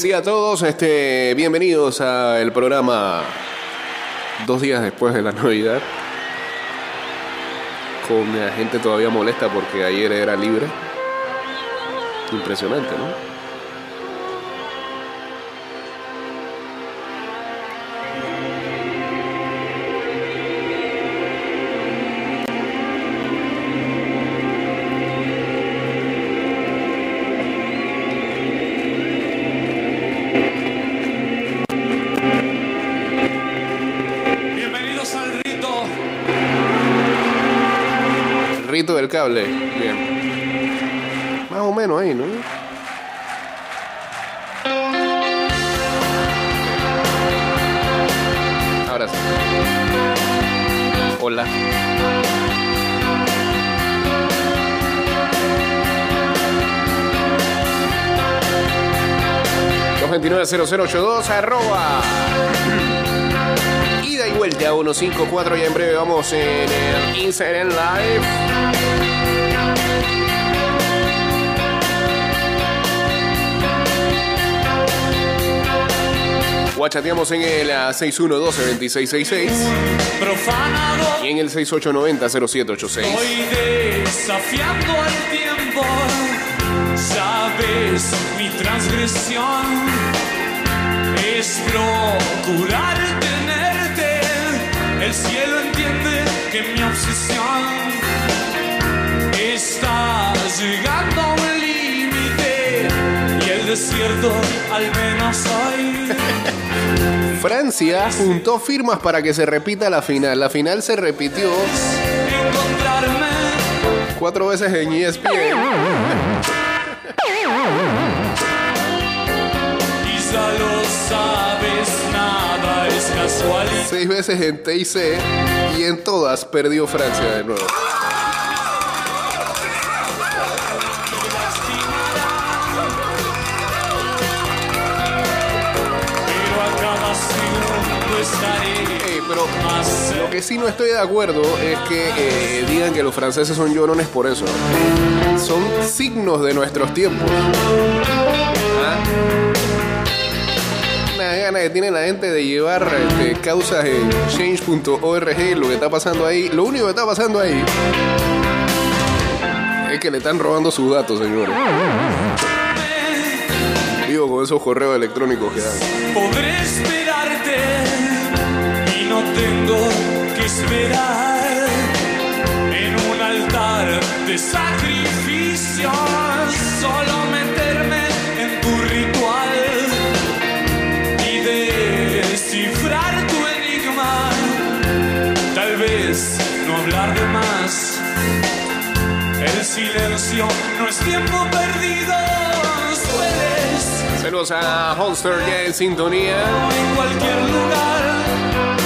Buen día a todos, este, bienvenidos al programa dos días después de la Navidad. Con la gente todavía molesta porque ayer era libre. Impresionante, ¿no? Cable. Bien. Más o menos ahí, ¿no? Ahora sí. Hola. ...229-0082... arroba ida y vuelta a 154 y en breve vamos en el Instagram Live. Guachateamos en el ah, 6112-2666 Profanado. y en el 6890-0786. Voy desafiando al tiempo. Sabes, mi transgresión es procurar tenerte. El cielo entiende que mi obsesión está desierto al menos hoy. Francia juntó firmas para que se repita la final. La final se repitió cuatro veces en ESPN. Quizá lo sabes, nada es casualidad. seis veces en TIC y en todas perdió Francia de nuevo. Lo que sí no estoy de acuerdo es que eh, digan que los franceses son llorones por eso. Son signos de nuestros tiempos. ¿Ah? Una gana que tiene la gente de llevar este, causas en change.org, lo que está pasando ahí. Lo único que está pasando ahí es que le están robando sus datos, señores. Digo, con esos correos electrónicos que dan. Podré esperarte y no tengo esperar en un altar de sacrificios. Solo meterme en tu ritual y descifrar tu enigma. Tal vez no hablar de más. El silencio no es tiempo perdido. Sueles Saludos a Holster ya en sintonía. en cualquier lugar.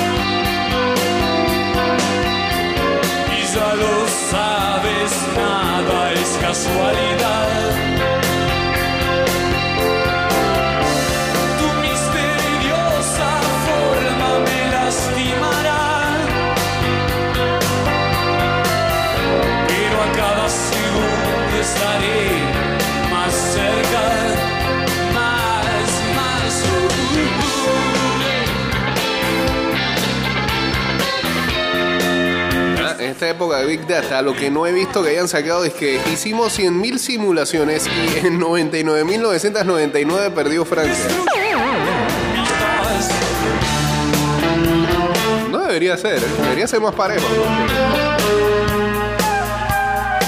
Casualidad. Época de Big Data, lo que no he visto que hayan sacado es que hicimos 100.000 simulaciones y en 99.999 perdió Francia. No debería ser, debería ser más parejo.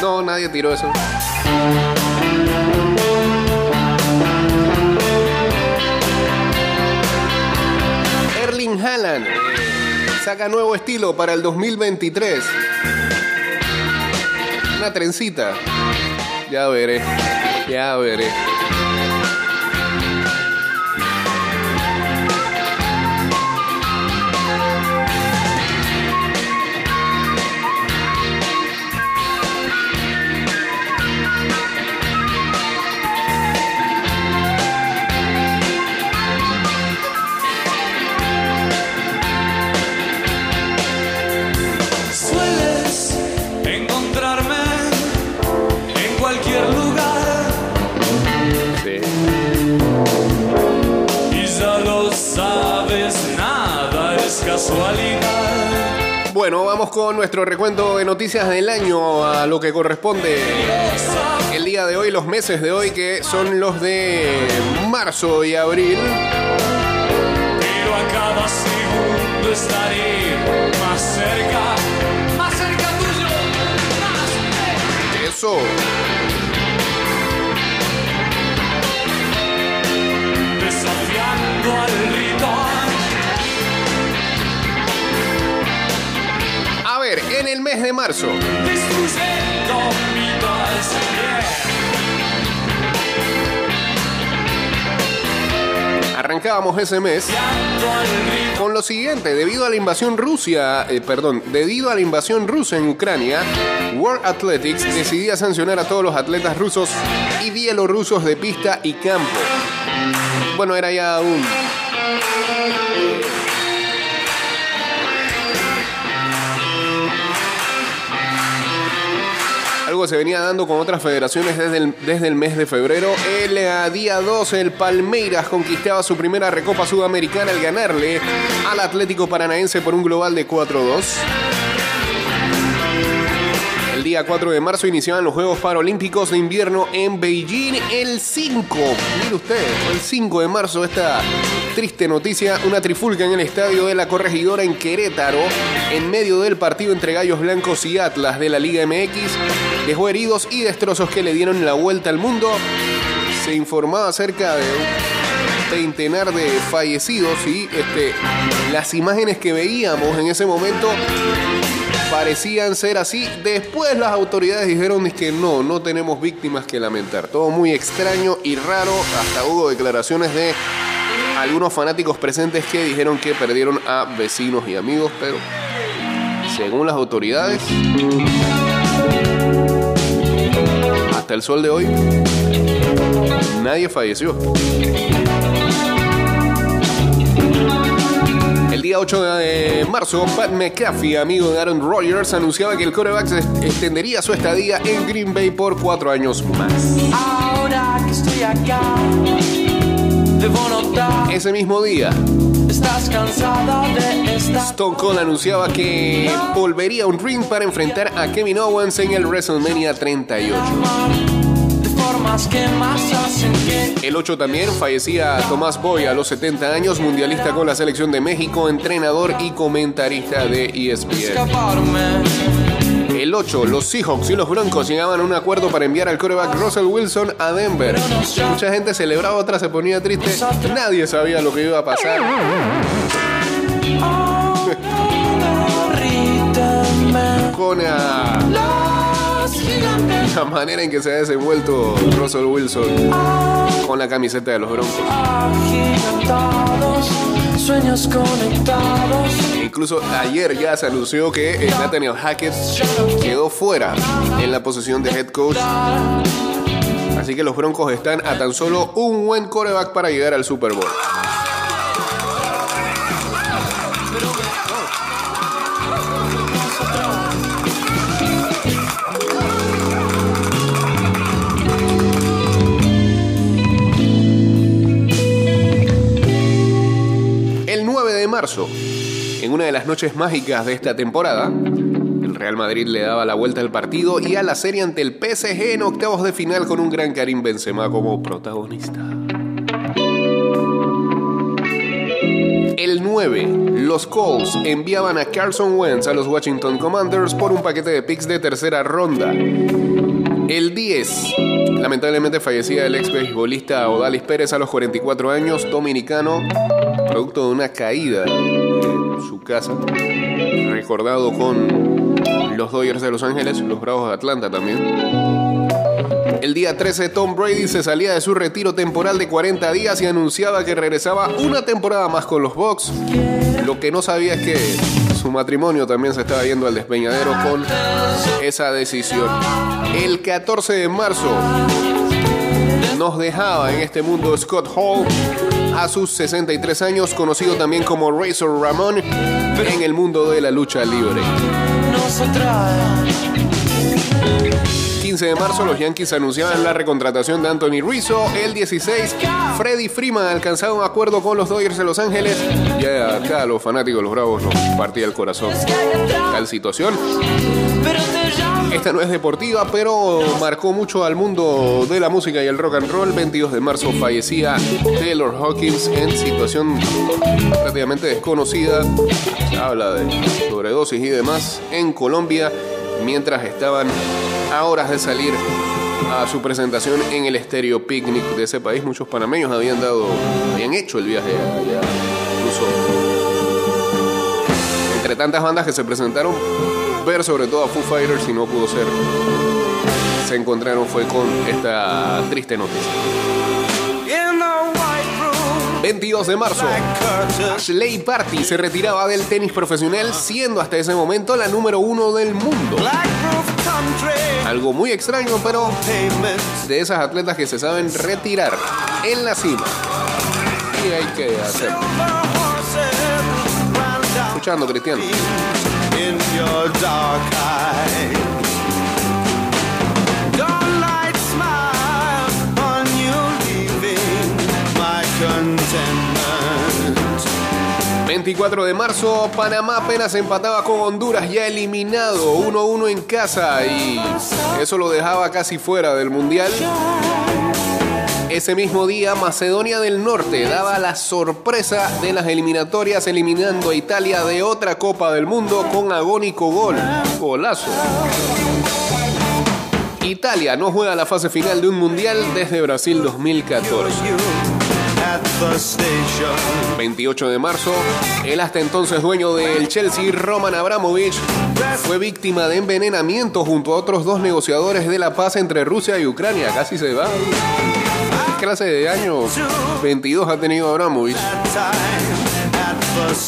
No, nadie tiró eso. Erling Haaland saca nuevo estilo para el 2023. Una trencita. Ya veré. Ya veré. Casualidad. Bueno, vamos con nuestro recuento de noticias del año a lo que corresponde el día de hoy, los meses de hoy, que son los de marzo y abril. Pero a cada segundo estaré más cerca, más cerca tuyo, más cerca. Eso. desafiando al ritual. En el mes de marzo, arrancábamos ese mes con lo siguiente, debido a la invasión Rusia, eh, perdón, debido a la invasión rusa en Ucrania, World Athletics decidía sancionar a todos los atletas rusos y bielorrusos de pista y campo. Bueno, era ya un Que se venía dando con otras federaciones desde el, desde el mes de febrero. El eh, día 12, el Palmeiras conquistaba su primera Recopa Sudamericana al ganarle al Atlético Paranaense por un global de 4-2. Día 4 de marzo iniciaban los Juegos Paralímpicos de Invierno en Beijing. El 5, mire usted, el 5 de marzo esta triste noticia, una trifulca en el estadio de la corregidora en Querétaro, en medio del partido entre Gallos Blancos y Atlas de la Liga MX, dejó heridos y destrozos que le dieron la vuelta al mundo. Se informaba acerca de un centenar de fallecidos y este, las imágenes que veíamos en ese momento parecían ser así. Después las autoridades dijeron que no, no tenemos víctimas que lamentar. Todo muy extraño y raro. Hasta hubo declaraciones de algunos fanáticos presentes que dijeron que perdieron a vecinos y amigos, pero según las autoridades, hasta el sol de hoy, nadie falleció. Día 8 de marzo, Pat McAfee, amigo de Aaron Rodgers, anunciaba que el se extendería su estadía en Green Bay por cuatro años más. Ahora que estoy acá, debo notar, Ese mismo día, estás cansada de estar Stone Cold anunciaba que volvería a un ring para enfrentar a Kevin Owens en el WrestleMania 38. De formas que más hacen que El 8 también fallecía Tomás Boy a los 70 años, mundialista con la selección de México, entrenador y comentarista de E ESPN. El 8, los Seahawks y los Broncos llegaban a un acuerdo para enviar al coreback Russell Wilson a Denver. Mucha gente celebraba, otra se ponía triste. Nadie sabía lo que iba a pasar. Con gigantes la manera en que se ha desenvuelto Russell Wilson con la camiseta de los Broncos. agigantados, sueños conectados. Incluso ayer ya se anunció que eh, Nathaniel Hackett quedó fuera en la posición de head coach. Así que los Broncos están a tan solo un buen coreback para llegar al Super Bowl. De marzo, en una de las noches mágicas de esta temporada, el Real Madrid le daba la vuelta al partido y a la serie ante el PSG en octavos de final con un gran Karim Benzema como protagonista. El 9, los Colts enviaban a Carson Wentz a los Washington Commanders por un paquete de picks de tercera ronda. El 10, lamentablemente fallecía el ex beisbolista Odalis Pérez a los 44 años, dominicano, producto de una caída en su casa, recordado con los Dodgers de Los Ángeles, los Bravos de Atlanta también. El día 13, Tom Brady se salía de su retiro temporal de 40 días y anunciaba que regresaba una temporada más con los Bucks. Lo que no sabía es que su matrimonio también se estaba yendo al despeñadero con esa decisión. El 14 de marzo nos dejaba en este mundo Scott Hall a sus 63 años, conocido también como Razor Ramón en el mundo de la lucha libre. Nos atrae. 15 15 de marzo los Yankees anunciaban la recontratación de Anthony Rizzo. El 16, Freddie Freeman alcanzaba un acuerdo con los Dodgers de Los Ángeles. Ya acá los fanáticos, los bravos, nos partía el corazón. Tal situación. Esta no es deportiva, pero marcó mucho al mundo de la música y el rock and roll. 22 de marzo fallecía Taylor Hawkins en situación prácticamente desconocida. Se habla de sobredosis y demás en Colombia mientras estaban a horas de salir a su presentación en el Estéreo Picnic de ese país. Muchos panameños habían dado, habían hecho el viaje incluso entre tantas bandas que se presentaron, ver sobre todo a Foo Fighters y no pudo ser. Se encontraron fue con esta triste noticia. 22 de marzo, Ashley Party se retiraba del tenis profesional, siendo hasta ese momento la número uno del mundo. Algo muy extraño, pero de esas atletas que se saben retirar en la cima. Y hay que hacerlo. Escuchando, Cristiano. Dawnlight smile on you leaving my contentment. 24 de marzo, Panamá apenas empataba con Honduras, ya eliminado 1-1 en casa y eso lo dejaba casi fuera del Mundial. Ese mismo día, Macedonia del Norte daba la sorpresa de las eliminatorias eliminando a Italia de otra Copa del Mundo con agónico gol. Golazo. Italia no juega la fase final de un Mundial desde Brasil 2014. At the station. 28 de marzo, el hasta entonces dueño del Chelsea, Roman Abramovich, fue víctima de envenenamiento junto a otros dos negociadores de la paz entre Rusia y Ucrania. Casi se va. ¿Qué clase de año 22 ha tenido Abramovich?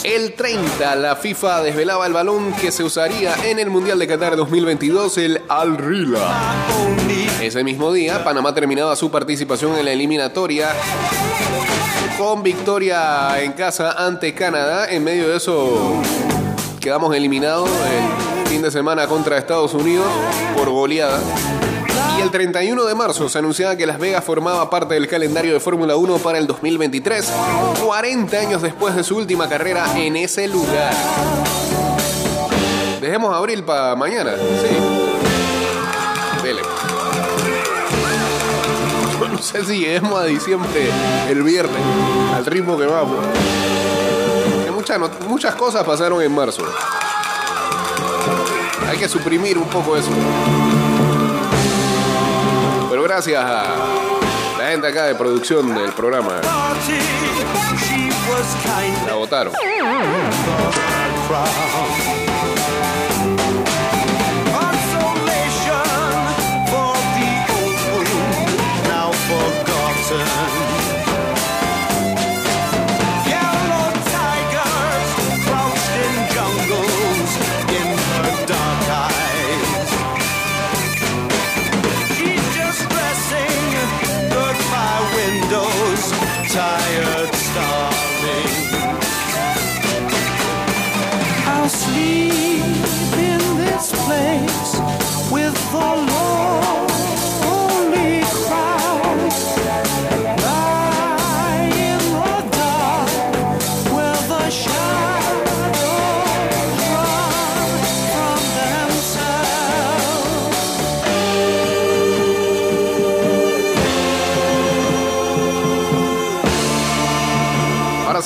El 30, la FIFA desvelaba el balón que se usaría en el Mundial de Qatar 2022, el Al Rila. Ese mismo día, Panamá terminaba su participación en la eliminatoria con victoria en casa ante Canadá. En medio de eso, quedamos eliminados el fin de semana contra Estados Unidos por goleada. Y el 31 de marzo se anunciaba que Las Vegas formaba parte del calendario de Fórmula 1 para el 2023, 40 años después de su última carrera en ese lugar. Dejemos abril para mañana, sí. Dele. No sé si lleguemos a diciembre el viernes, al ritmo que vamos. Muchas cosas pasaron en marzo. Hay que suprimir un poco eso. Gracias a la gente acá de producción del programa, la votaron.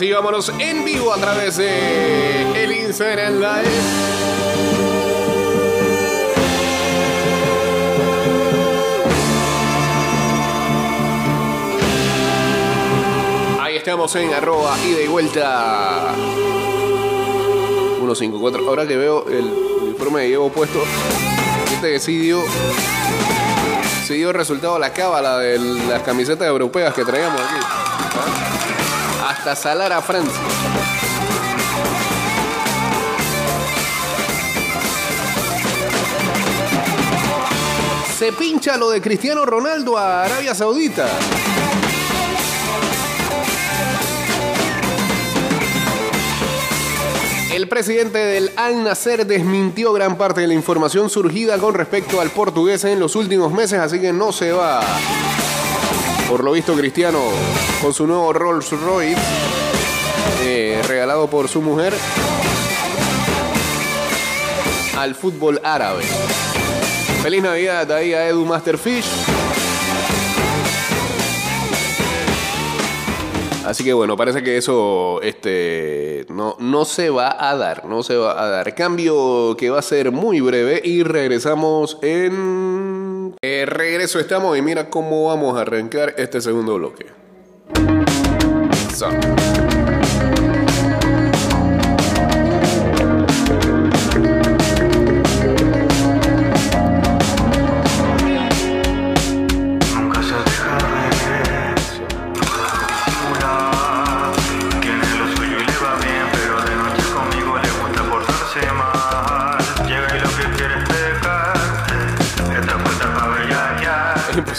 Sí, vámonos en vivo a través de el Instagram Live. Ahí estamos en arroba ida y vuelta 154. Ahora que veo el uniforme que llevo puesto, este que sí dio, dio resultado la cábala de las camisetas europeas que traíamos aquí. ¿Ah? Hasta Salar a Francia. Se pincha lo de Cristiano Ronaldo a Arabia Saudita. El presidente del Al Nacer desmintió gran parte de la información surgida con respecto al portugués en los últimos meses, así que no se va. Por lo visto, Cristiano, con su nuevo Rolls Royce, eh, regalado por su mujer, al fútbol árabe. Feliz Navidad ahí a Edu Masterfish. Así que bueno, parece que eso este, no, no se va a dar, no se va a dar. Cambio que va a ser muy breve y regresamos en... Eh, regreso estamos y mira cómo vamos a arrancar este segundo bloque.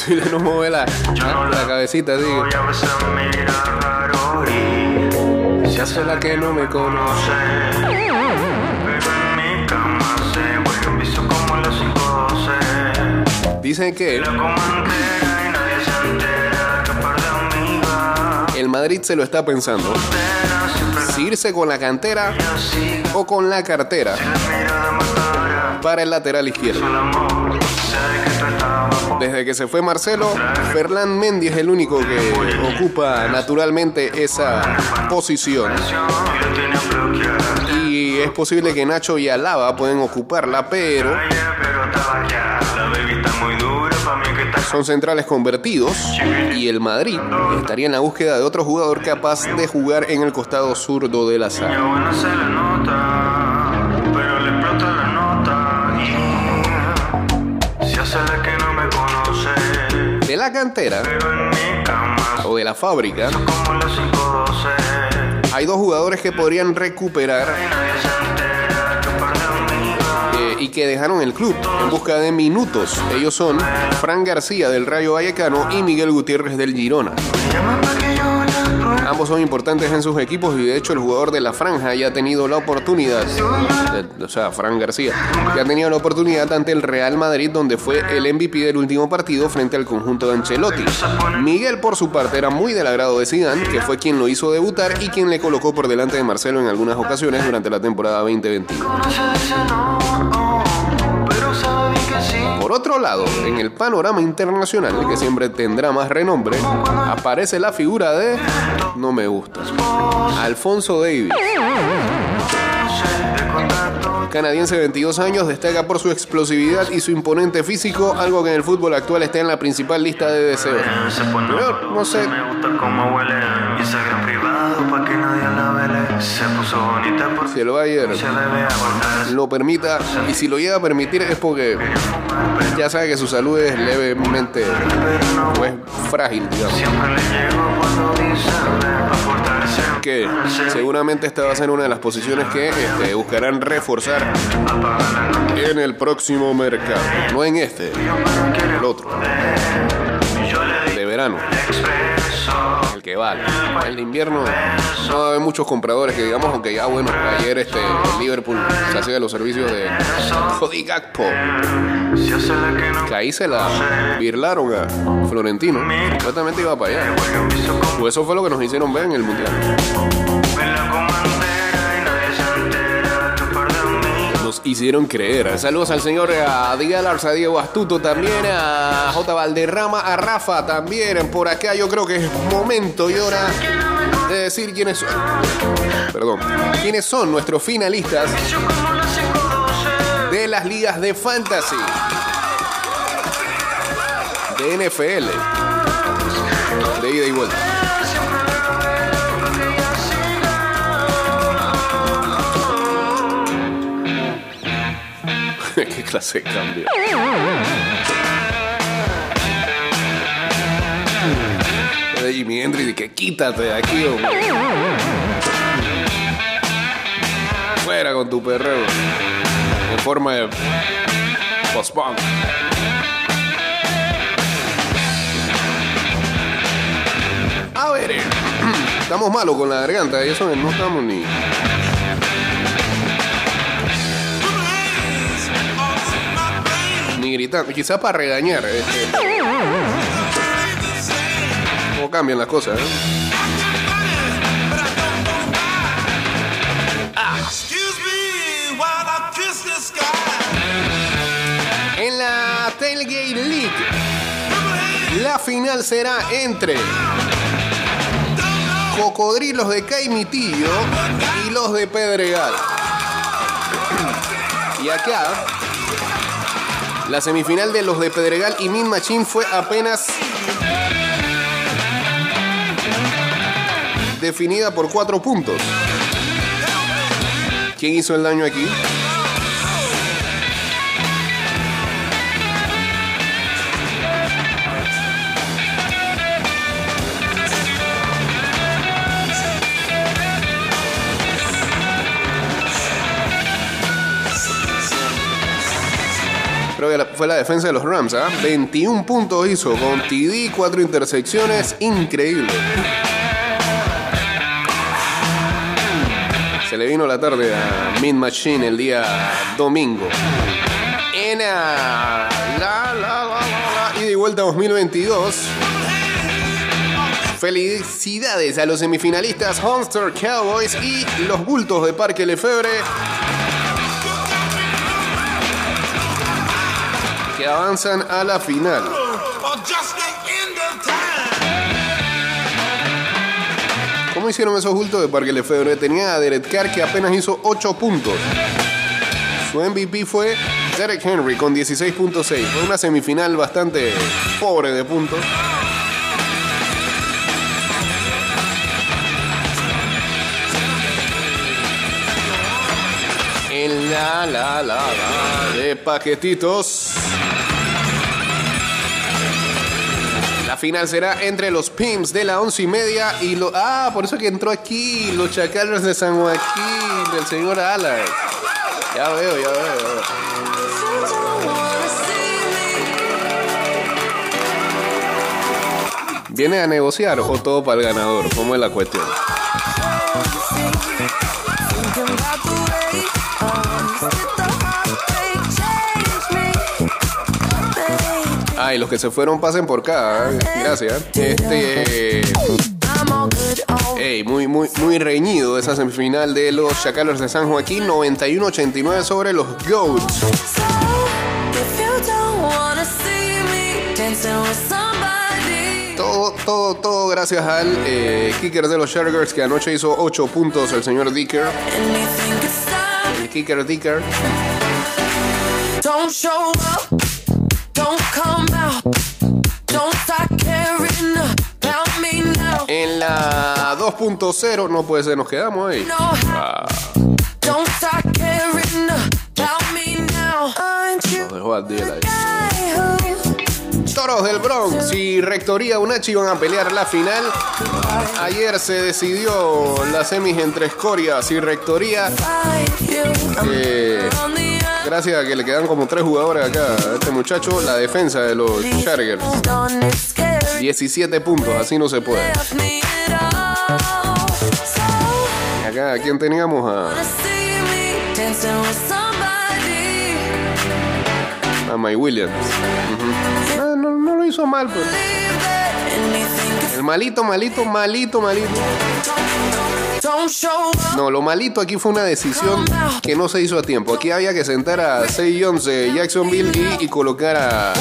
imposible no mover la, la cabecita. Hoy a veces me mira raro y se hace la que no me conoce. Pero en mi cama se vuelve un vicio como las 512. Dicen que La coma entera y nadie se entera que par de amigas. el Madrid se lo está pensando. Si irse con la cantera o con la cartera para el lateral izquierdo. Desde que se fue Marcelo, Fernán Mendy es el único que ocupa naturalmente esa posición. Y es posible que Nacho y Alaba pueden ocuparla, pero son centrales convertidos y el Madrid estaría en la búsqueda de otro jugador capaz de jugar en el costado zurdo de la sala. La cantera o de la fábrica como las 512. hay dos jugadores que podrían recuperar eh, y que dejaron el club en busca de minutos. Ellos son Fran García del Rayo Vallecano y Miguel Gutiérrez del Girona. Ambos son importantes en sus equipos y de hecho el jugador de la franja ya ha tenido la oportunidad, o sea, Fran García, ya ha tenido la oportunidad ante el Real Madrid donde fue el MVP del último partido frente al conjunto de Ancelotti. Miguel por su parte era muy del agrado de Zidane, que fue quien lo hizo debutar y quien le colocó por delante de Marcelo en algunas ocasiones durante la temporada 2021. Otro lado, en el panorama internacional, que siempre tendrá más renombre, aparece la figura de no me gusta. Alfonso Davis. Canadiense de 22 años, destaca por su explosividad y su imponente físico, algo que en el fútbol actual está en la principal lista de deseos. Pero, no sé, Se puso bonita por si el Bayern se lo permita, y si lo llega a permitir es porque ya sabe que su salud es levemente pues, frágil, digamos. Que seguramente esta va a ser una de las posiciones que este, buscarán reforzar en el próximo mercado. No en este, el otro, de verano, que vale. El invierno no haber muchos compradores que digamos, aunque ya bueno, ayer este Liverpool se hacía de los servicios de Jody Gakpo, que ahí se la birlaron a Florentino. Supuestamente iba para allá. Pues eso fue lo que nos hicieron ver en el Mundial. Hicieron creer. Saludos al señor a Diego Larza, a Diego Astuto también, a J. Valderrama, a Rafa también. Por acá yo creo que es momento y hora de decir quiénes son. Perdón. Quiénes son nuestros finalistas Yo como las 512. de las ligas de fantasy. De NFL. De ida y vuelta. Clase de cambio. De Jimi que quítate de aquí, hombre. Fuera con tu perreo. En forma de post-punk. A ver, eh, estamos malos con la garganta eso no estamos ni. Ni gritando. Quizás para regañar. este. ¿Cómo cambian las cosas? eh? En la Tailgate League, la final será entre Cocodrilos de Caimitillo y los de Pedregal. Y acá, la semifinal de los de Pedregal y Min Machine fue apenas definida por cuatro puntos. ¿Quién hizo el daño aquí? Fue la defensa de los Rams, ¿ah? 21 puntos hizo con TD, 4 intersecciones, increíble. Se le vino la tarde a Mid Machine el día domingo. En la, la, la, la, ida y vuelta 2022. Felicidades a los semifinalistas Hunter Cowboys y los bultos de Parque Lefebvre. Que avanzan a la final. ¿Cómo hicieron esos bultos de Parque Lefebvre? Tenía a Derek Carr que apenas hizo 8 puntos. Su MVP fue Derek Henry con 16.6. Fue una semifinal bastante pobre de puntos. En la la la la de paquetitos. Final será entre los Pimps de la once y media y los. Ah, por eso que entró aquí los Chacales de San Joaquín, del señor Alex. Ya veo. ya veo. ¿Viene a negociar o todo para el ganador? ¿Cómo es la cuestión? Los que se fueron pasen por acá. ¿eh? Gracias. Este. Ey, muy, muy, muy reñido esa semifinal de los Chacales de San Joaquín. 91-89 sobre los Goats. Todo, todo, todo gracias al eh, kicker de los Chargers que anoche hizo 8 puntos el señor Dicker. El kicker Dicker. Don't show up, En la 2.0, no puede ser, nos quedamos ahí. Nos dejó al día who Toros del Bronx y Rectoría Unachi van a pelear la final. Ayer se decidió la semis entre Escorias y Rectoría. Eh, gracias a que le quedan como tres jugadores acá a este muchacho, la defensa de los Chargers. hold on, it's scary. 17 puntos, así no se puede. Y acá, ¿a quién teníamos? A, a Mike Williams. Ah, no, no lo hizo mal, pues. El malito, malito, malito, malito. No, lo malito aquí fue una decisión que no se hizo a tiempo. Aquí había que sentar a 6 Jones de Jacksonville y, colocar a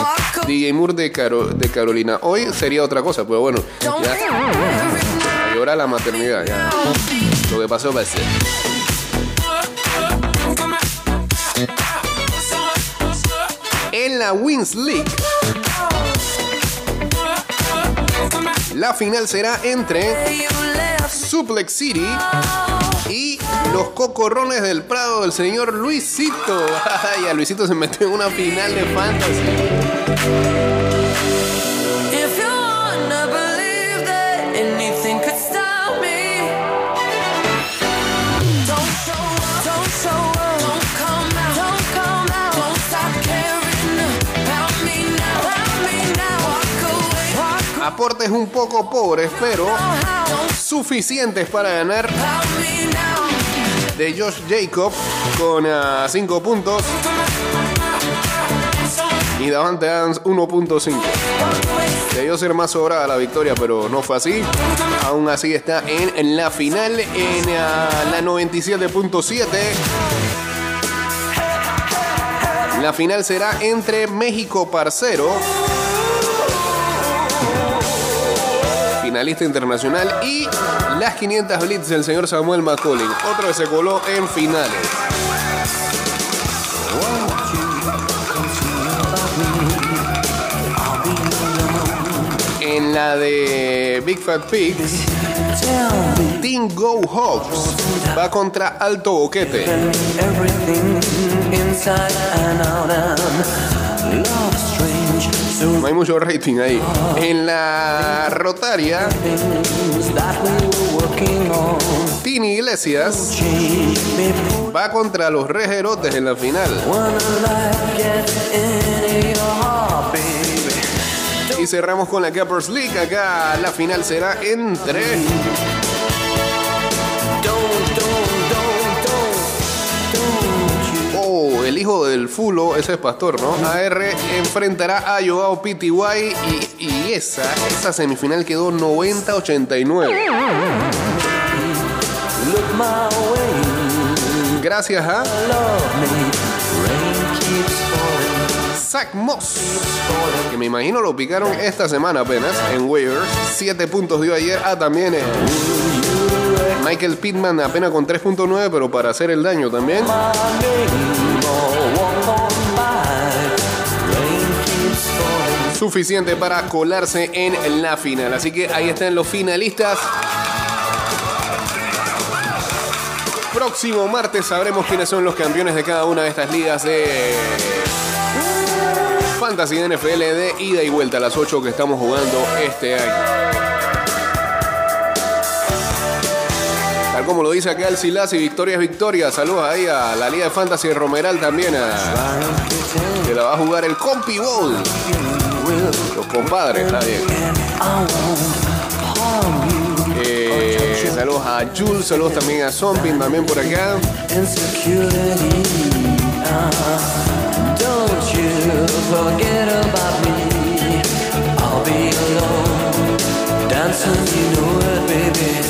DJ Moore de, Caro- de Carolina. Hoy sería otra cosa, pero bueno, ya a llorar la maternidad. Lo que pasó va a ser. En la Wins League, la final será entre Suplex City y los cocorrones del Prado del señor Luisito. Ay, a Luisito se metió en una final de fantasy. Aportes un poco pobres, pero suficientes para ganar de Josh Jacob con 5 puntos. y Davante Adams 1.5. Debió ser más sobrada la victoria, pero no fue así. Aún así está en, en la final, en ah, la 97.7. La final será entre México Parcero, finalista internacional, y las 500 Blitz del señor Samuel McCollin, otro que se coló en finales. En la de Big Fat Pigs, Team Go Hawks va contra Alto Boquete. No hay mucho rating ahí. En la Rotaria, Tini Iglesias va contra los Rejerotes en la final. Y cerramos con la Cappers League. Acá la final será entre el hijo del Fulo, ese es pastor, ¿no? AR enfrentará a Joao PTY y, y esa, esa semifinal quedó 90-89. look my way, Gracias a falling, Zach Moss, que me imagino lo picaron esta semana apenas en waivers. 7 puntos dio ayer. Ah, también eh, Michael Pittman apenas con 3.9, pero para hacer el daño también. Suficiente para colarse en la final. Así que ahí están los finalistas. Próximo martes sabremos quiénes son los campeones de cada una de estas ligas de Fantasy NFL de ida y vuelta a las 8 que estamos jugando este año. Tal como lo dice acá el Silas y Victoria es Victoria. Saludos ahí a la Liga de Fantasy de Romeral también. A, que la va a jugar el Compi Bowl. Los compadres, está bien. Eh, saludos a Jules, saludos también a Zombie, también por acá. I'll be alone, dancing, you know it, baby.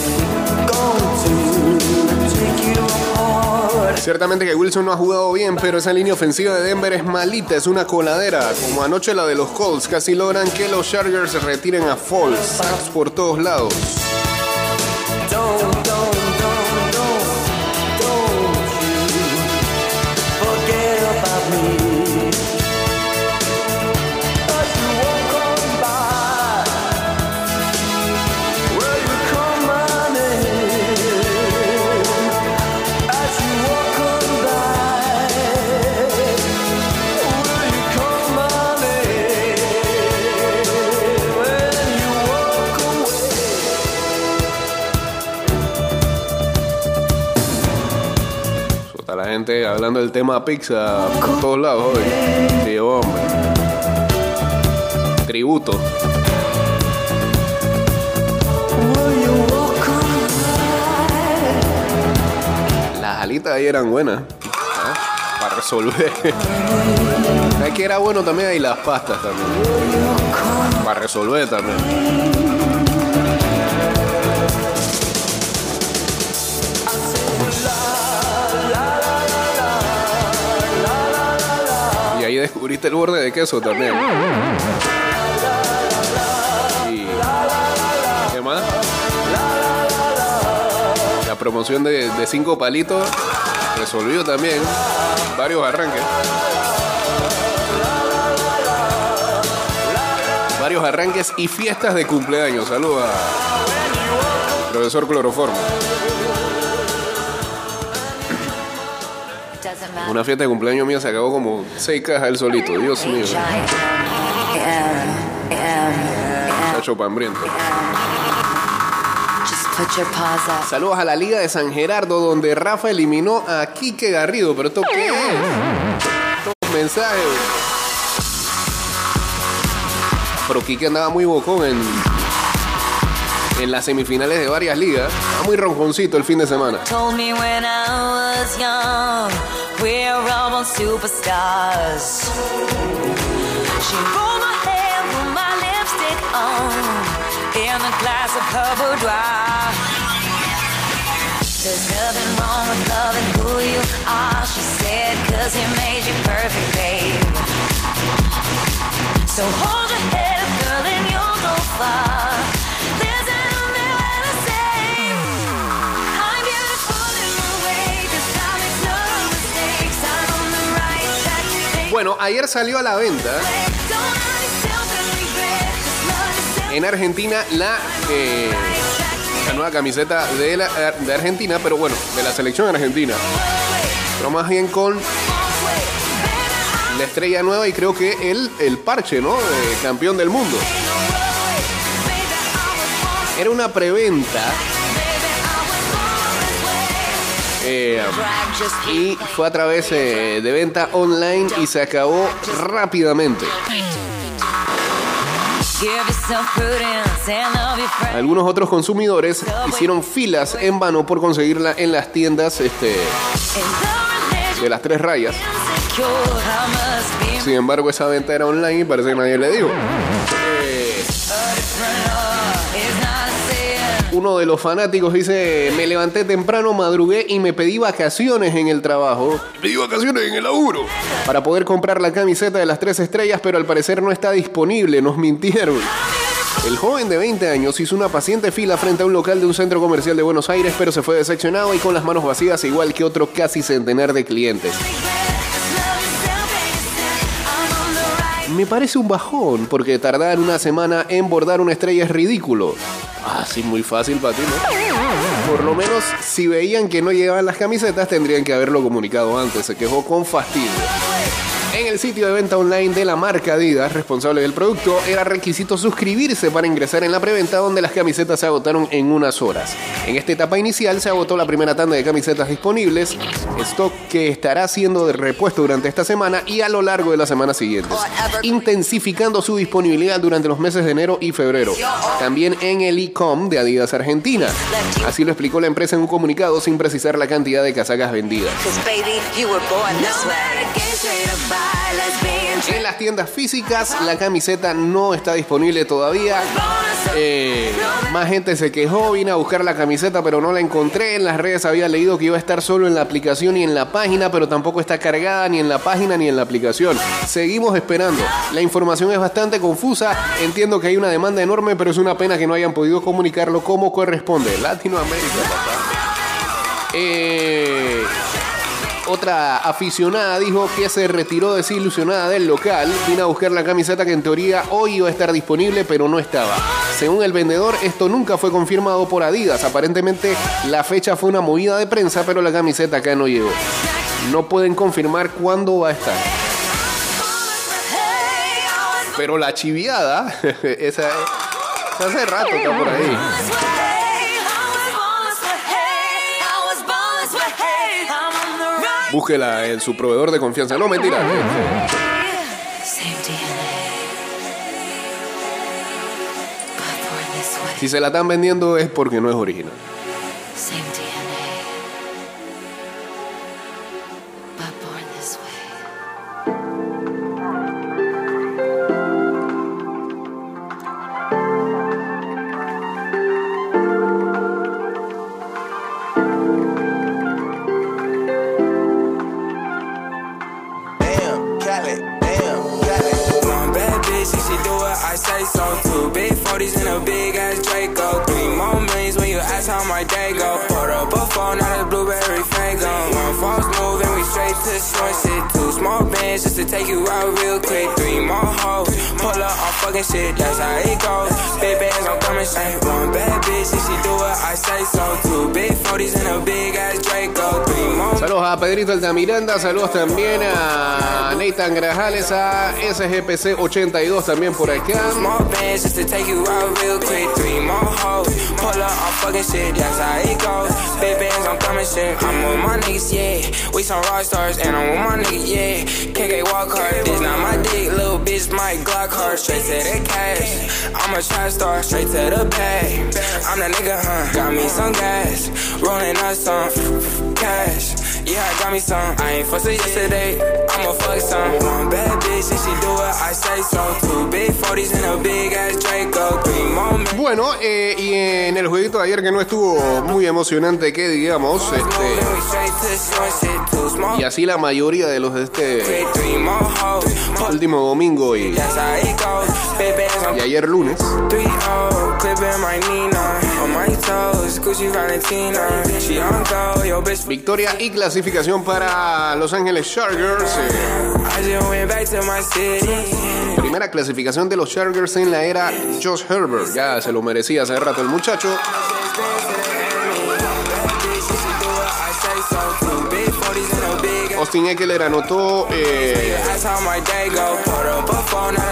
Ciertamente que Wilson no ha jugado bien, pero esa línea ofensiva de Denver es malita, es una coladera. Como anoche la de los Colts, casi logran que los Chargers retiren a Falls. Por todos lados. Hablando del tema pizza por todos lados hoy. Sí, hombre. Tributo. Las alitas ahí eran buenas. Para resolver. Es que era bueno también ahí las pastas también. Para resolver también. Descubriste el borde de queso también. ¿Qué más? La promoción de, de cinco palitos resolvió también varios arranques. Varios arranques y fiestas de cumpleaños. Saludos a profesor Cloroformo. Una fiesta de cumpleaños mía se acabó como seis cajas él solito. Dios mío. Chacho put your paws up. Saludos a la Liga de San Gerardo, donde Rafa eliminó a Quique Garrido. ¿Pero esto qué es? Estos mensajes. Pero Quique andaba muy bocón en, en las semifinales de varias ligas. Estaba muy ronconcito el fin de semana. We're all born superstars. She rolled my hair, put my lipstick on in a glass of her boudoir. There's nothing wrong with loving who you are, she said, cause he made you perfect, babe. So hold your head Bueno, ayer salió a la venta en Argentina la, eh, la nueva camiseta de, la, de Argentina, pero bueno, de la selección argentina. Pero más bien con la estrella nueva y creo que el, el parche, ¿no? De campeón del mundo. Era una preventa. Eh, y fue a través eh, de venta online y se acabó rápidamente. Algunos otros consumidores hicieron filas en vano por conseguirla en las tiendas este, de las tres rayas. Sin embargo, esa venta era online y parece que nadie le dijo. Uno de los fanáticos dice, me levanté temprano, madrugué y me pedí vacaciones en el trabajo. Pedí vacaciones en el laburo. Para poder comprar la camiseta de las tres estrellas, pero al parecer no está disponible, nos mintieron. El joven de 20 años hizo una paciente fila frente a un local de un centro comercial de Buenos Aires, pero se fue decepcionado y con las manos vacías, igual que otro casi centenar de clientes. Me parece un bajón, porque tardar una semana en bordar una estrella es ridículo. Ah, sí, muy fácil para ti, ¿no? Por lo menos, si veían que no llegaban las camisetas, tendrían que haberlo comunicado antes. Se quejó con fastidio. El sitio de venta online de la marca Adidas, responsable del producto, era requisito suscribirse para ingresar en la preventa donde las camisetas se agotaron en unas horas. En esta etapa inicial se agotó la primera tanda de camisetas disponibles, stock que estará siendo de repuesto durante esta semana y a lo largo de las semanas siguientes, intensificando su disponibilidad durante los meses de enero y febrero. También en el e-com de Adidas Argentina. Así lo explicó la empresa en un comunicado sin precisar la cantidad de casacas vendidas. En las tiendas físicas la camiseta no está disponible todavía. Eh, más gente se quejó, vine a buscar la camiseta pero no la encontré. En las redes había leído que iba a estar solo en la aplicación y en la página, pero tampoco está cargada ni en la página ni en la aplicación. Seguimos esperando. La información es bastante confusa. Entiendo que hay una demanda enorme, pero es una pena que no hayan podido comunicarlo como corresponde. Latinoamérica, papá. Eh, otra aficionada dijo que se retiró desilusionada del local. Vino a buscar la camiseta que en teoría hoy iba a estar disponible, pero no estaba. Según el vendedor, esto nunca fue confirmado por Adidas. Aparentemente la fecha fue una movida de prensa, pero la camiseta acá no llegó. No pueden confirmar cuándo va a estar. Pero la chiviada, esa, esa hace rato está por ahí. Búsquela en su proveedor de confianza. No, mentira. Si se la están vendiendo es porque no es original. Just to take you out real quick. Three up on fucking shit, that's how it goes. Big bands, I'm coming straight. One bad bitch, and she do what I say so. Two big 40s and a big ass Draco. Three more Saludos a Pedrito Altamiranda, saludos también a Nathan Grajales, a SGPC 82 también por acá. Small bands just to take you out real quick. Three more hoes. Pull up on fucking shit, that's how it goes. Big bands, I'm coming shit. I'm with my niggas, yeah. We some rock stars, and I'm with my niggas, yeah. KK walk hard, this not my dick, little bitch, my Glock hard. Straight to the cash. I'm a trap star, straight to the. I'm that nigga, huh? Got me some gas. Rolling up some cash. Yeah, I got me some. I ain't fussing yesterday. I'ma fuck some. One bad bitch, and she do what I say so. Two big 40s and a big ass Draco. Three. Bueno, eh, y en el jueguito de ayer que no estuvo muy emocionante, que digamos, este, y así la mayoría de los de este último domingo y, Y ayer lunes, 3-0. Clipping my Nina. On my toes. Gucci Valentina. She on go. Yo, bitch. victoria y clasificación para Los Ángeles Chargers. eh, primera clasificación de los Chargers en la era Josh Herbert. Ya se lo merecía hace rato el muchacho. Austin Eckler anotó eh,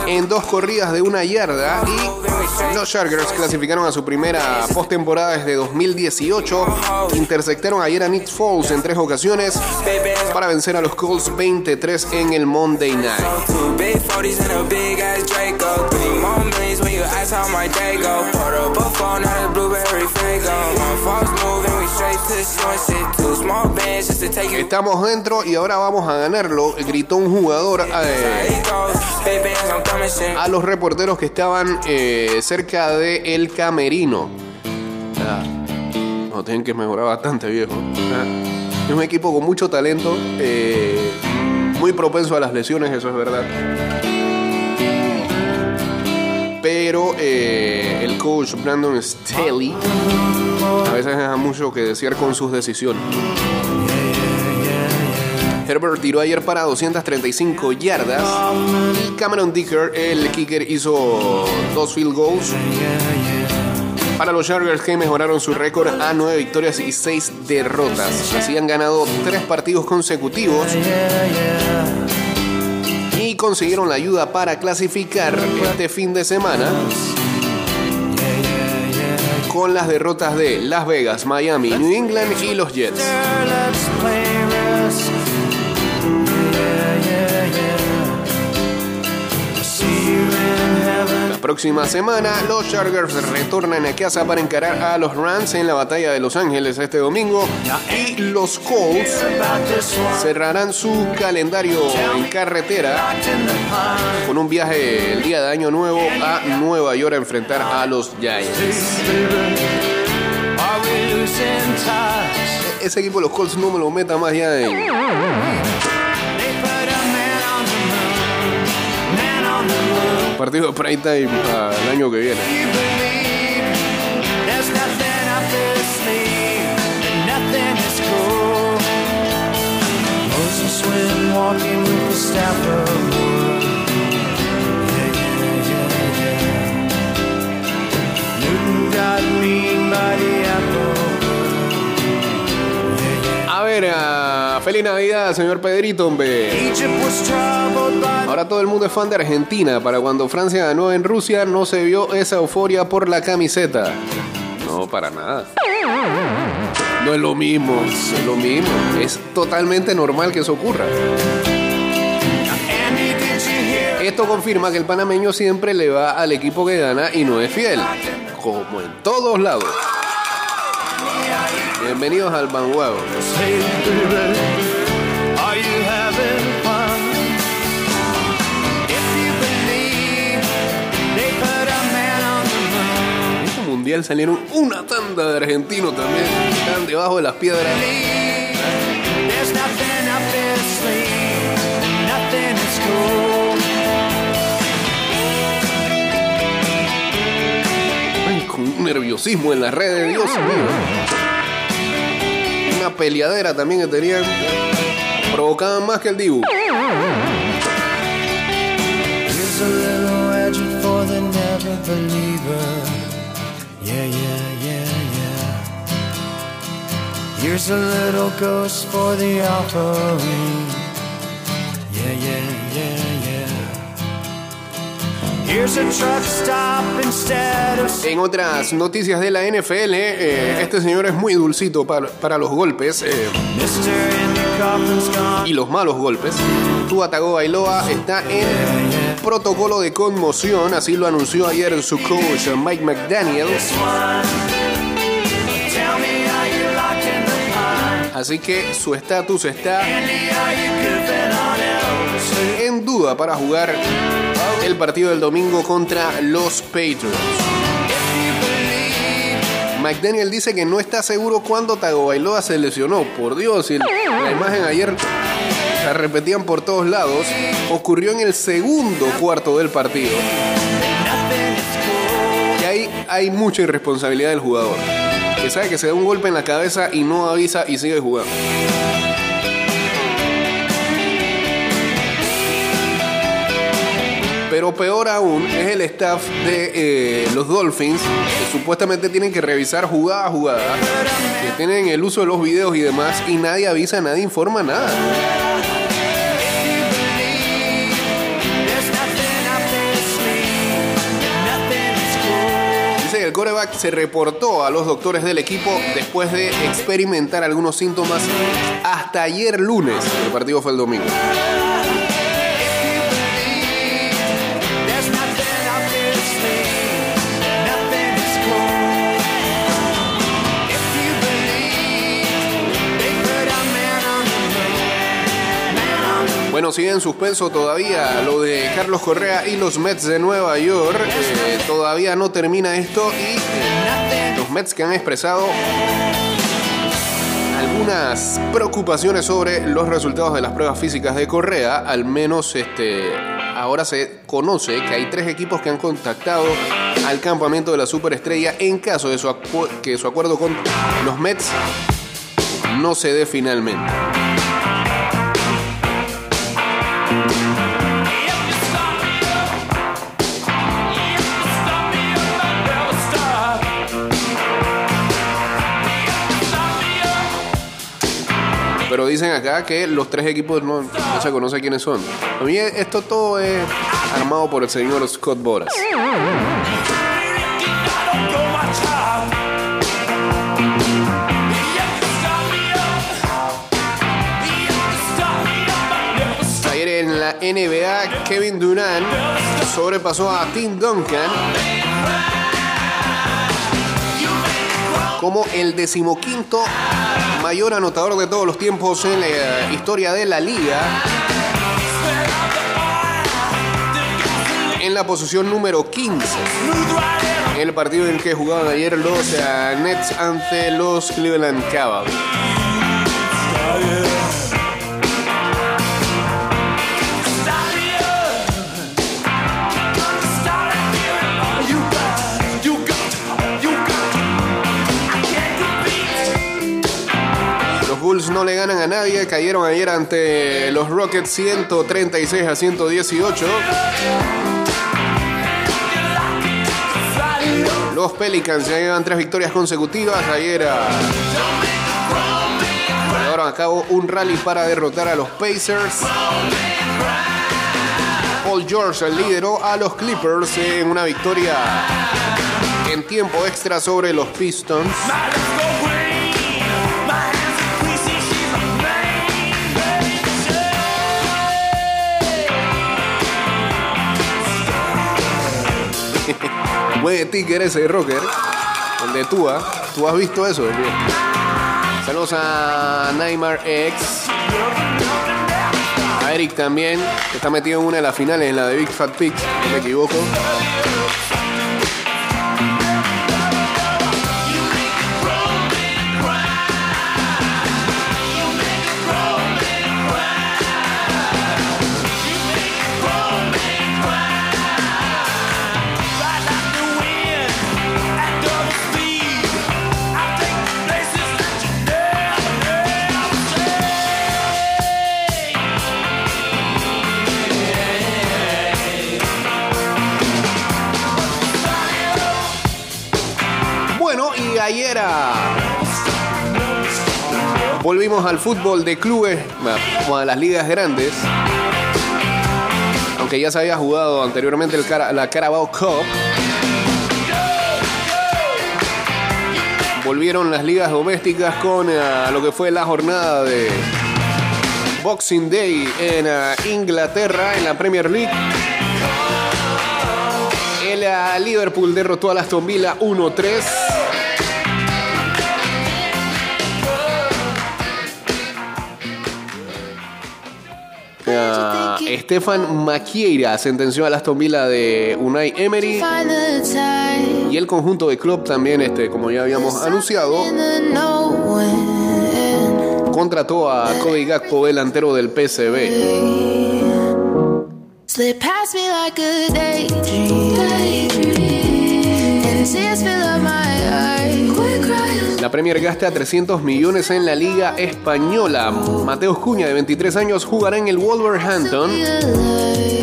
en dos corridas de una yarda y los Chargers clasificaron a su primera postemporada desde 2018. Interceptaron ayer a Nick Foles en tres ocasiones para vencer a los Colts 23 en el Monday Night. Estamos dentro y ahora vamos a ganarlo, gritó un jugador eh, a los reporteros que estaban eh, cerca de el camerino. Ah, no, tienen que mejorar bastante, viejo. Ah, es un equipo con mucho talento, eh, muy propenso a las lesiones, eso es verdad. Pero eh, el coach Brandon Staley a veces deja mucho que desear con sus decisiones. Herbert tiró ayer para 235 yardas. Y Cameron Dicker, el kicker, hizo dos field goals. Para los Chargers que mejoraron su récord a 9 victorias y 6 derrotas. Así han ganado 3 partidos consecutivos. Y consiguieron la ayuda para clasificar este fin de semana. Con las derrotas de Las Vegas, Miami, New England y los Jets. Próxima semana los Chargers retornan a casa para encarar a los Rams en la batalla de Los Ángeles este domingo y los Colts cerrarán su calendario en carretera con un viaje el día de Año Nuevo a Nueva York a enfrentar a los Giants. Touch? Ese equipo de los Colts no me lo meta más ya en partido prime time para el año que viene. Feliz Navidad, señor Pedrito, hombre. Ahora todo el mundo es fan de Argentina. Para cuando Francia ganó en Rusia no se vio esa euforia por la camiseta. No, para nada. No es lo mismo, es lo mismo. Es totalmente normal que eso ocurra. Esto confirma que el panameño siempre le va al equipo que gana y no es fiel. Como en todos lados. Bienvenidos al Banguao. Salieron una tanda de argentinos también. Están debajo de las piedras. Ay, con un nerviosismo en las redes, Dios mío. Una peleadera también que tenían. Provocaban más que el Dibu. Here's a little edge for the never believer. Yeah, yeah, yeah, yeah. Here's a little ghost for the offering. Yeah, yeah, yeah, yeah. Here's a truck stop instead of En otras noticias de la NFL, eh, este señor es muy dulcito para, para los golpes eh, y los malos golpes. Tua Tagovailoa está en protocolo de conmoción, así lo anunció ayer su coach Mike McDaniel. Así que su estatus está en duda para jugar el partido del domingo contra los Patriots. McDaniel dice que no está seguro cuándo Tagovailoa se lesionó. Por Dios, la imagen ayer la repetían por todos lados. Ocurrió en el segundo cuarto del partido. Y ahí hay mucha irresponsabilidad del jugador. Que sabe que se da un golpe en la cabeza y no avisa y sigue jugando. Pero peor aún es el staff de eh, los Dolphins, que supuestamente tienen que revisar jugada a jugada, que tienen el uso de los videos y demás, y nadie avisa, nadie informa nada. El coreback se reportó a los doctores del equipo después de experimentar algunos síntomas hasta ayer lunes. El partido fue el domingo. Bueno, sigue en suspenso todavía lo de Carlos Correa y los Mets de Nueva York. Eh, todavía no termina esto y eh, los Mets que han expresado algunas preocupaciones sobre los resultados de las pruebas físicas de Correa. Al menos este, ahora se conoce que hay tres equipos que han contactado al campamento de la superestrella en caso de que su acuerdo con los Mets no se dé finalmente. Pero dicen acá que los tres equipos no, no se conoce quiénes son. A mí esto todo es armado por el señor Scott Boras. NBA, Kevin Durant sobrepasó a Tim Duncan como el decimoquinto mayor anotador de todos los tiempos en la historia de la liga. En la posición número 15. En el partido en el que jugaban ayer los eh, Nets ante los Cleveland Cavaliers. No le ganan a nadie, cayeron ayer ante los Rockets 136 a 118. Los Pelicans ya llevan tres victorias consecutivas. Ayer ah, llevaron a cabo un rally para derrotar a los Pacers. Paul George lideró a los Clippers en una victoria en tiempo extra sobre los Pistons. Mueve ticker ese rocker. El de Tua. ¿Tú has visto eso? Saludos a Neymar X. A Eric también, que está metido en una de las finales, en la de Big Fat Pig, no me equivoco. Al fútbol de clubes, como a las ligas grandes. Aunque ya se había jugado anteriormente el Cara- la Carabao Cup. Volvieron las ligas domésticas con ah, lo que fue la jornada de Boxing Day en ah, Inglaterra, en la Premier League. El ah, Liverpool derrotó a Aston Villa 1-3. Stefan Maquieira sentenció a Aston Villa de Unai Emery. Y el conjunto de club también, este, como ya habíamos anunciado, contrató a Cody Gakpo, delantero del PSV. Premier gasta 300 millones en la Liga Española. Mateus Cuña, de 23 años, jugará en el Wolverhampton,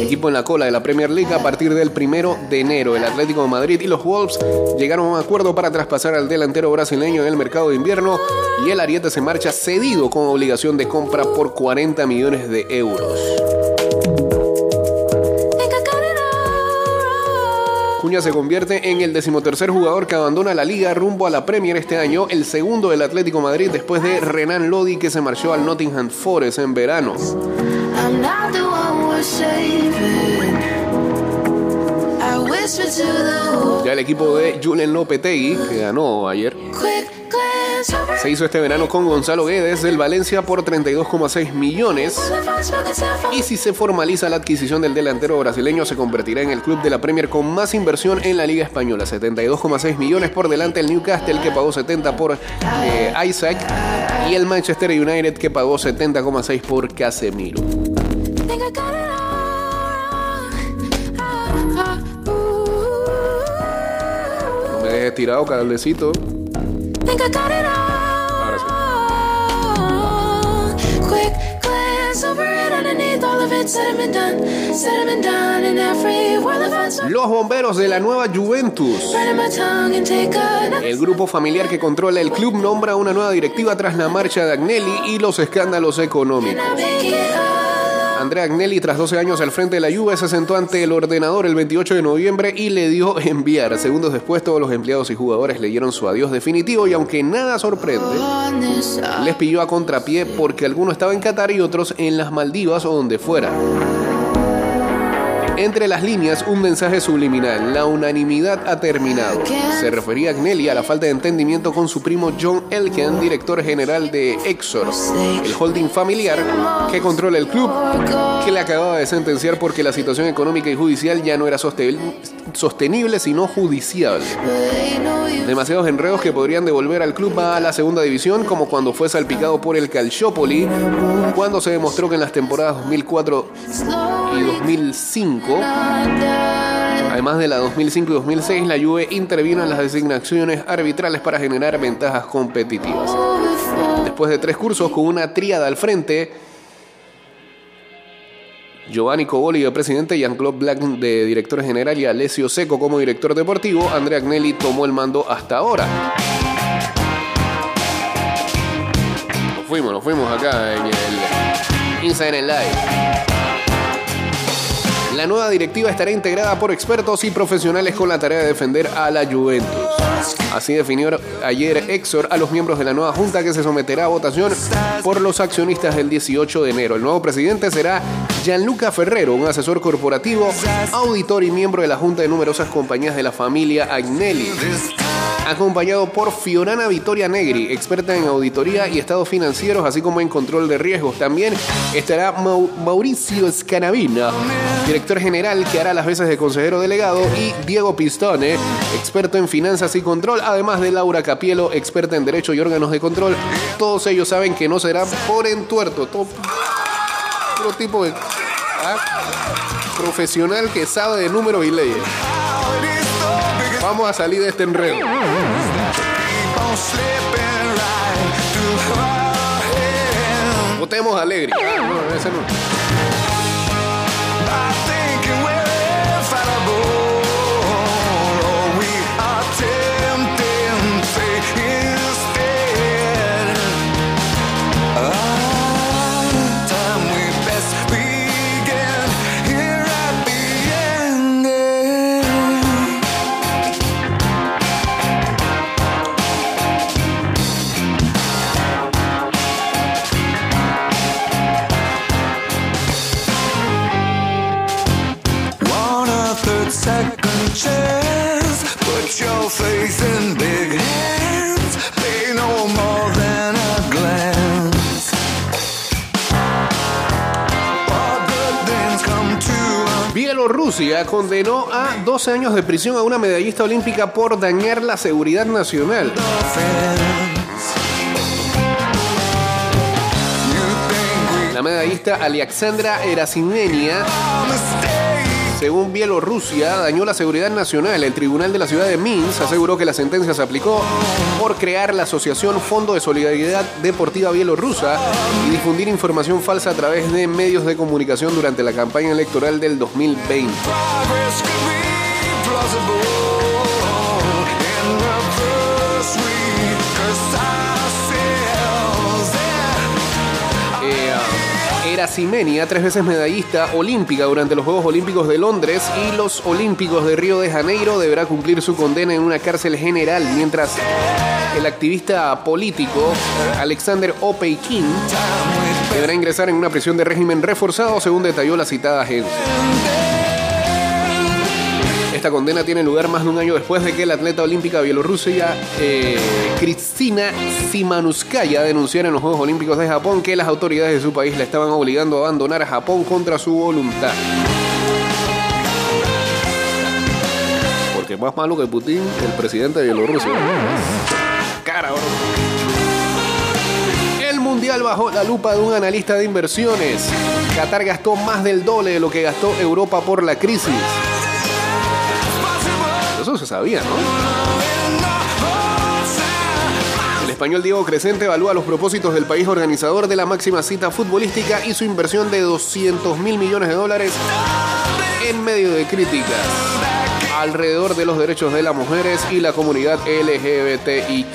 equipo en la cola de la Premier League a partir del primero de enero. El Atlético de Madrid y los Wolves llegaron a un acuerdo para traspasar al delantero brasileño en el mercado de invierno y el Ariete se marcha cedido con obligación de compra por 40 millones de euros. All. Cuña se convierte en el decimotercer jugador que abandona la liga rumbo a la Premier este año, el segundo del Atlético Madrid después de Renan Lodi que se marchó al Nottingham Forest en verano. Ya el equipo de Julen Lopetegui, que ganó ayer. Se hizo este verano con Gonzalo Guedes del Valencia por 32,6 millones. Y si se formaliza la adquisición del delantero brasileño, se convertirá en el club de la Premier con más inversión en la Liga Española. 72,6 millones por delante el Newcastle, que pagó 70 por eh, Isaac, y el Manchester United, que pagó 70,6 por Casemiro. me dejes tirado, cablecito. Think I got it Ahora all. Quick glance over it underneath all of it. Said and done, said and done, and every word that finds Los bomberos de la nueva Juventus. El grupo familiar que controla el club nombra una nueva directiva tras la marcha de Agnelli y los escándalos económicos. Andrea Agnelli, tras 12 años al frente de la Juve, se sentó ante el ordenador el 28 de noviembre y le dio enviar. Segundos después, todos los empleados y jugadores leyeron su adiós definitivo y aunque nada sorprende, les pilló a contrapié porque alguno estaba en Qatar y otros en las Maldivas o donde fuera. Entre las líneas, un mensaje subliminal. La unanimidad ha terminado. Se refería a Agnelli a la falta de entendimiento con su primo John Elken, director general de Exor, el holding familiar que controla el club, que le acababa de sentenciar porque la situación económica y judicial ya no era soste- sostenible, sino judicial. Demasiados enredos que podrían devolver al club a la segunda división, como cuando fue salpicado por el Calciopoli, cuando se demostró que en las temporadas 2004 y 2005, además de la 2005 y 2006, la Juve intervino en las designaciones arbitrales para generar ventajas competitivas. Después de tres cursos con una tríada al frente, Giovanni Coboli de presidente, Jean-Claude Black de director general y Alessio Seco como director deportivo, Andrea Agnelli tomó el mando hasta ahora. Nos fuimos, nos fuimos acá en el Inside Live. La nueva directiva estará integrada por expertos y profesionales con la tarea de defender a la Juventus. Así definió ayer Exor a los miembros de la nueva junta que se someterá a votación por los accionistas el 18 de enero. El nuevo presidente será Gianluca Ferrero, un asesor corporativo, auditor y miembro de la junta de numerosas compañías de la familia Agnelli. Acompañado por Fiorana Vittoria Negri, experta en auditoría y estados financieros, así como en control de riesgos. También estará Mau- Mauricio Scanavina, director general que hará las veces de consejero delegado, y Diego Pistone, experto en finanzas y control, además de Laura Capielo, experta en derecho y órganos de control. Todos ellos saben que no será por entuerto, todo tipo de ah, profesional que sabe de números y leyes. Vamos a salir de este enredo. Votemos alegre. Ah. Condenó a 12 años de prisión a una medallista olímpica por dañar la seguridad nacional. La medallista Alexandra Erasinenia, según Bielorrusia, dañó la seguridad nacional. El tribunal de la ciudad de Minsk aseguró que la sentencia se aplicó por crear la asociación Fondo de Solidaridad Deportiva Bielorrusa y difundir información falsa a través de medios de comunicación durante la campaña electoral del 2020. Erasimenia, tres veces medallista olímpica durante los Juegos Olímpicos de Londres y los Olímpicos de Río de Janeiro, deberá cumplir su condena en una cárcel general, mientras el activista político Alexander Opeikin deberá ingresar en una prisión de régimen reforzado, según detalló la citada agencia. Esta condena tiene lugar más de un año después de que la atleta olímpica bielorrusa eh, Kristina Simanuskaya denunciara en los Juegos Olímpicos de Japón que las autoridades de su país la estaban obligando a abandonar a Japón contra su voluntad. Porque más malo que Putin, el presidente de Bielorrusia. Cara, bro. El mundial bajo la lupa de un analista de inversiones. Qatar gastó más del doble de lo que gastó Europa por la crisis. Eso se sabía, ¿no? El español Diego Crescente evalúa los propósitos del país organizador de la máxima cita futbolística y su inversión de 200 mil millones de dólares en medio de críticas alrededor de los derechos de las mujeres y la comunidad LGBTIQ.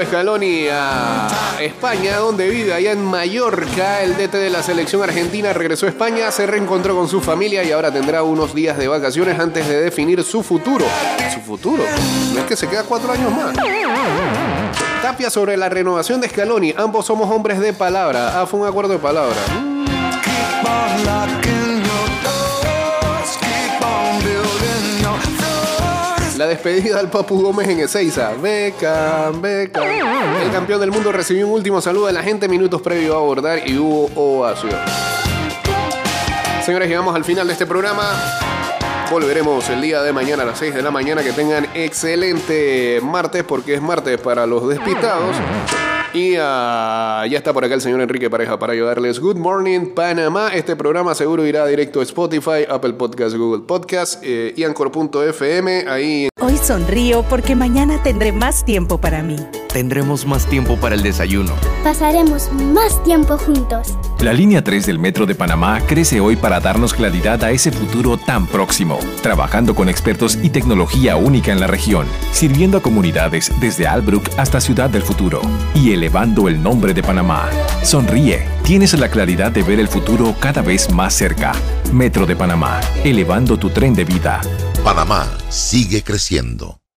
Volvió Scaloni a España, donde vive, allá en Mallorca. El DT de la selección argentina regresó a España, se reencontró con su familia y ahora tendrá unos días de vacaciones antes de definir su futuro. ¿Su futuro? No es que se queda cuatro años más. Tapia sobre la renovación de Scaloni. Ambos somos hombres de palabra. Ah, fue un acuerdo de palabra. La despedida del Papu Gómez en Ezeiza. Beca, beca. El campeón del mundo recibió un último saludo de la gente minutos previo a abordar y hubo ovación. Señores, llegamos al final de este programa. Volveremos el día de mañana a las 6 de la mañana. Que tengan excelente martes, porque es martes para los despistados. Y ah, ya está por acá el señor Enrique Pareja para ayudarles. Good Morning Panamá. Este programa seguro irá directo a Spotify, Apple Podcast, Google Podcast eh, y Anchor.fm. Ahí Hoy sonrío porque mañana tendré más tiempo para mí. Tendremos más tiempo para el desayuno. Pasaremos más tiempo juntos. La línea 3 del Metro de Panamá crece hoy para darnos claridad a ese futuro tan próximo, trabajando con expertos y tecnología única en la región, sirviendo a comunidades desde Albrook hasta Ciudad del Futuro y elevando el nombre de Panamá. Sonríe, tienes la claridad de ver el futuro cada vez más cerca. Metro de Panamá, elevando tu tren de vida. Panamá sigue creciendo.